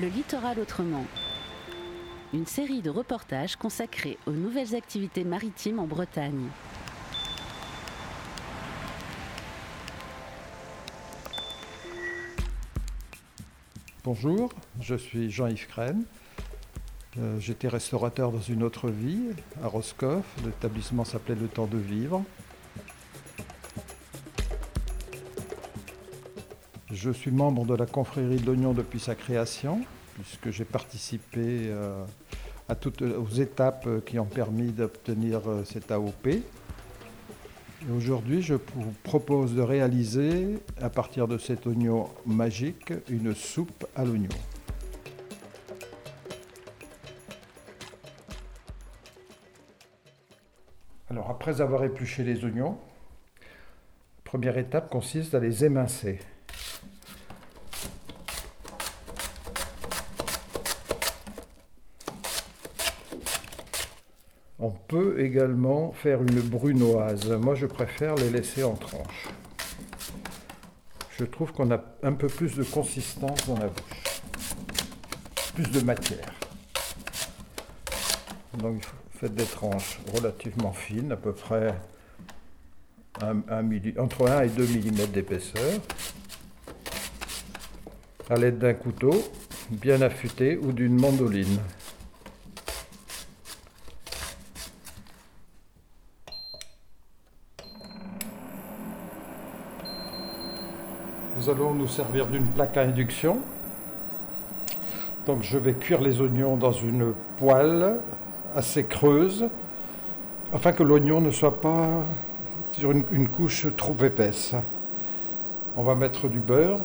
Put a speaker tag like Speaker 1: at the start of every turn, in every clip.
Speaker 1: Le littoral autrement. Une série de reportages consacrés aux nouvelles activités maritimes en Bretagne.
Speaker 2: Bonjour, je suis Jean-Yves Crène. Euh, J'étais restaurateur dans une autre vie, à Roscoff. L'établissement s'appelait Le Temps de Vivre. Je suis membre de la confrérie de l'Oignon depuis sa création, puisque j'ai participé euh, à toutes aux étapes qui ont permis d'obtenir euh, cet AOP. Et Aujourd'hui, je vous propose de réaliser, à partir de cet oignon magique, une soupe à l'oignon. Alors, après avoir épluché les oignons, première étape consiste à les émincer. On peut également faire une brunoise. Moi, je préfère les laisser en tranches. Je trouve qu'on a un peu plus de consistance dans la bouche, plus de matière. Donc, faites des tranches relativement fines, à peu près un- entre 1 et 2 mm d'épaisseur, à l'aide d'un couteau bien affûté ou d'une mandoline. Nous allons nous servir d'une plaque à induction. Donc je vais cuire les oignons dans une poêle assez creuse, afin que l'oignon ne soit pas sur une, une couche trop épaisse. On va mettre du beurre.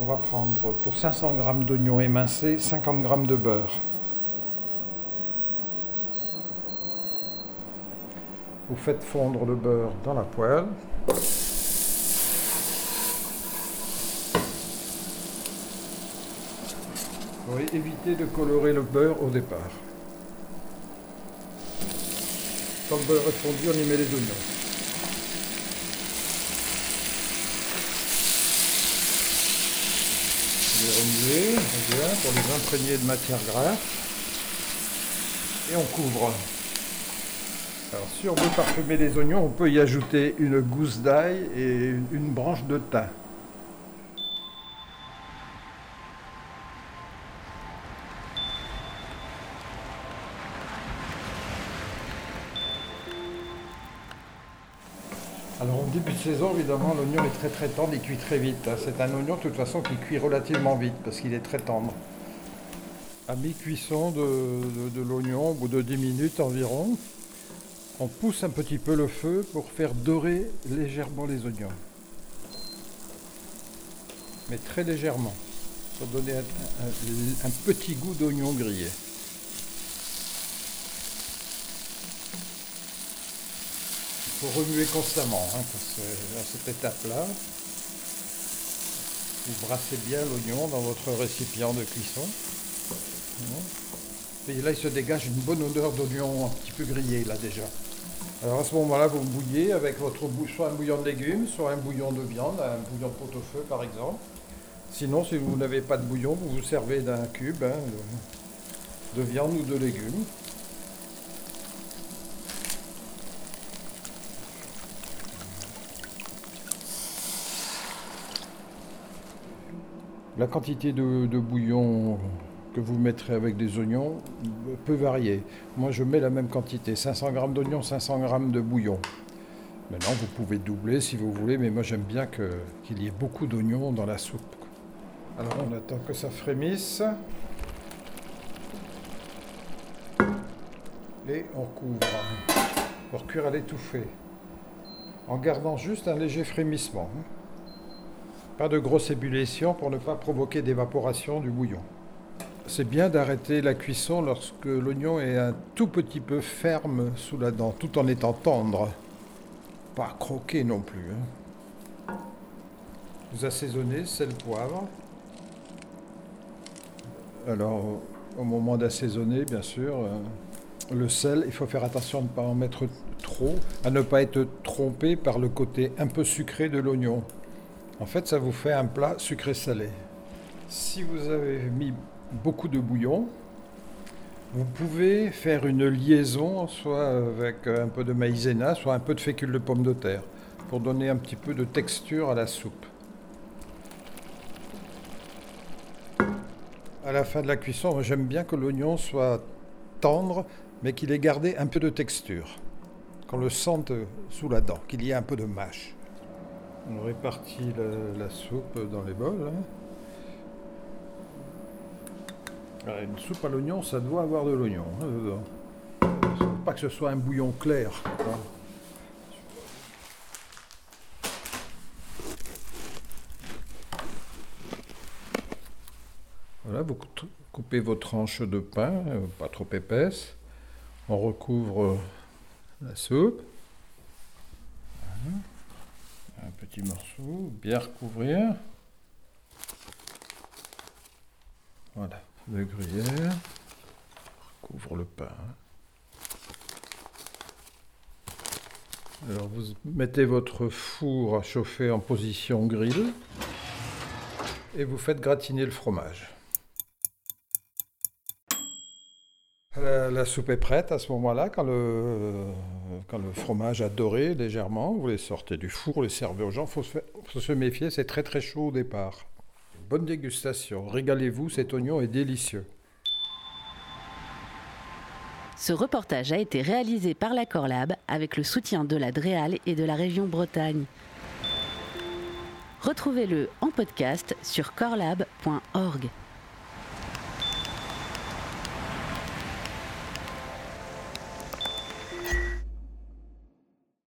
Speaker 2: On va prendre pour 500 g d'oignons émincés 50 g de beurre. Vous faites fondre le beurre dans la poêle. Oui, évitez de colorer le beurre au départ. Quand le beurre est fondu, on y met les oignons. On les remuer, bien, pour les imprégner de matière grasse. Et on couvre. Alors, si on veut parfumer les oignons, on peut y ajouter une gousse d'ail et une branche de thym. Alors en début de saison, évidemment, l'oignon est très très tendre, il cuit très vite. hein. C'est un oignon de toute façon qui cuit relativement vite parce qu'il est très tendre. À mi-cuisson de, l'oignon, au bout de 10 minutes environ, on pousse un petit peu le feu pour faire dorer légèrement les oignons. Mais très légèrement, pour donner un petit goût d'oignon grillé. Faut remuer constamment hein, à cette étape-là, vous brassez bien l'oignon dans votre récipient de cuisson. Et là, il se dégage une bonne odeur d'oignon un petit peu grillé là déjà. Alors à ce moment-là, vous bouillez avec votre soit un bouillon de légumes, soit un bouillon de viande, un bouillon de pot-au-feu par exemple. Sinon, si vous n'avez pas de bouillon, vous vous servez d'un cube hein, de viande ou de légumes. La quantité de, bouillon que vous mettrez avec des oignons peut varier. Moi, je mets la même quantité, 500 g d'oignons, 500 g de bouillon. Maintenant, vous pouvez doubler si vous voulez, mais moi, j'aime bien qu'il y ait beaucoup d'oignons dans la soupe. Alors, on attend que ça frémisse. Et on couvre pour cuire à l'étouffée, en gardant juste un léger frémissement. Pas de grosse ébullition pour ne pas provoquer d'évaporation du bouillon. C'est bien d'arrêter la cuisson lorsque l'oignon est un tout petit peu ferme sous la dent, tout en étant tendre. Pas croquer non plus. hein. Vous assaisonnez, sel, poivre. Alors, au moment d'assaisonner, bien sûr, euh, le sel, il faut faire attention à ne pas en mettre trop, à ne pas être trompé par le côté un peu sucré de l'oignon. En fait, ça vous fait un plat sucré-salé. Si vous avez mis beaucoup de bouillon, vous pouvez faire une liaison soit avec un peu de maïzena, soit un peu de fécule de pomme de terre, pour donner un petit peu de texture à la soupe. À la fin de la cuisson, j'aime bien que l'oignon soit tendre, mais qu'il ait gardé un peu de texture. Qu'on le sente sous la dent, qu'il y ait un peu de mâche. On répartit la, soupe dans les bols. Hein. Ah, une soupe à l'oignon, ça doit avoir de l'oignon. Hein, pas que ce soit un bouillon clair. Voilà, vous coupez vos tranches de pain, euh, pas trop épaisses. On recouvre la soupe. Un petit morceau, bien recouvrir. Voilà de gruyère. Couvre le pain. Alors vous mettez votre four à chauffer en position grill et vous faites gratiner le fromage. La, soupe est prête à ce moment-là, quand le, quand le fromage a doré légèrement, vous les sortez du four, vous les servez aux gens. Il faut se méfier, c'est très très chaud au départ. Bonne dégustation. Régalez-vous, cet oignon est délicieux.
Speaker 1: Ce reportage a été réalisé par la Corlab avec le soutien de la Dréal et de la région Bretagne. Retrouvez-le en podcast sur corlab.org.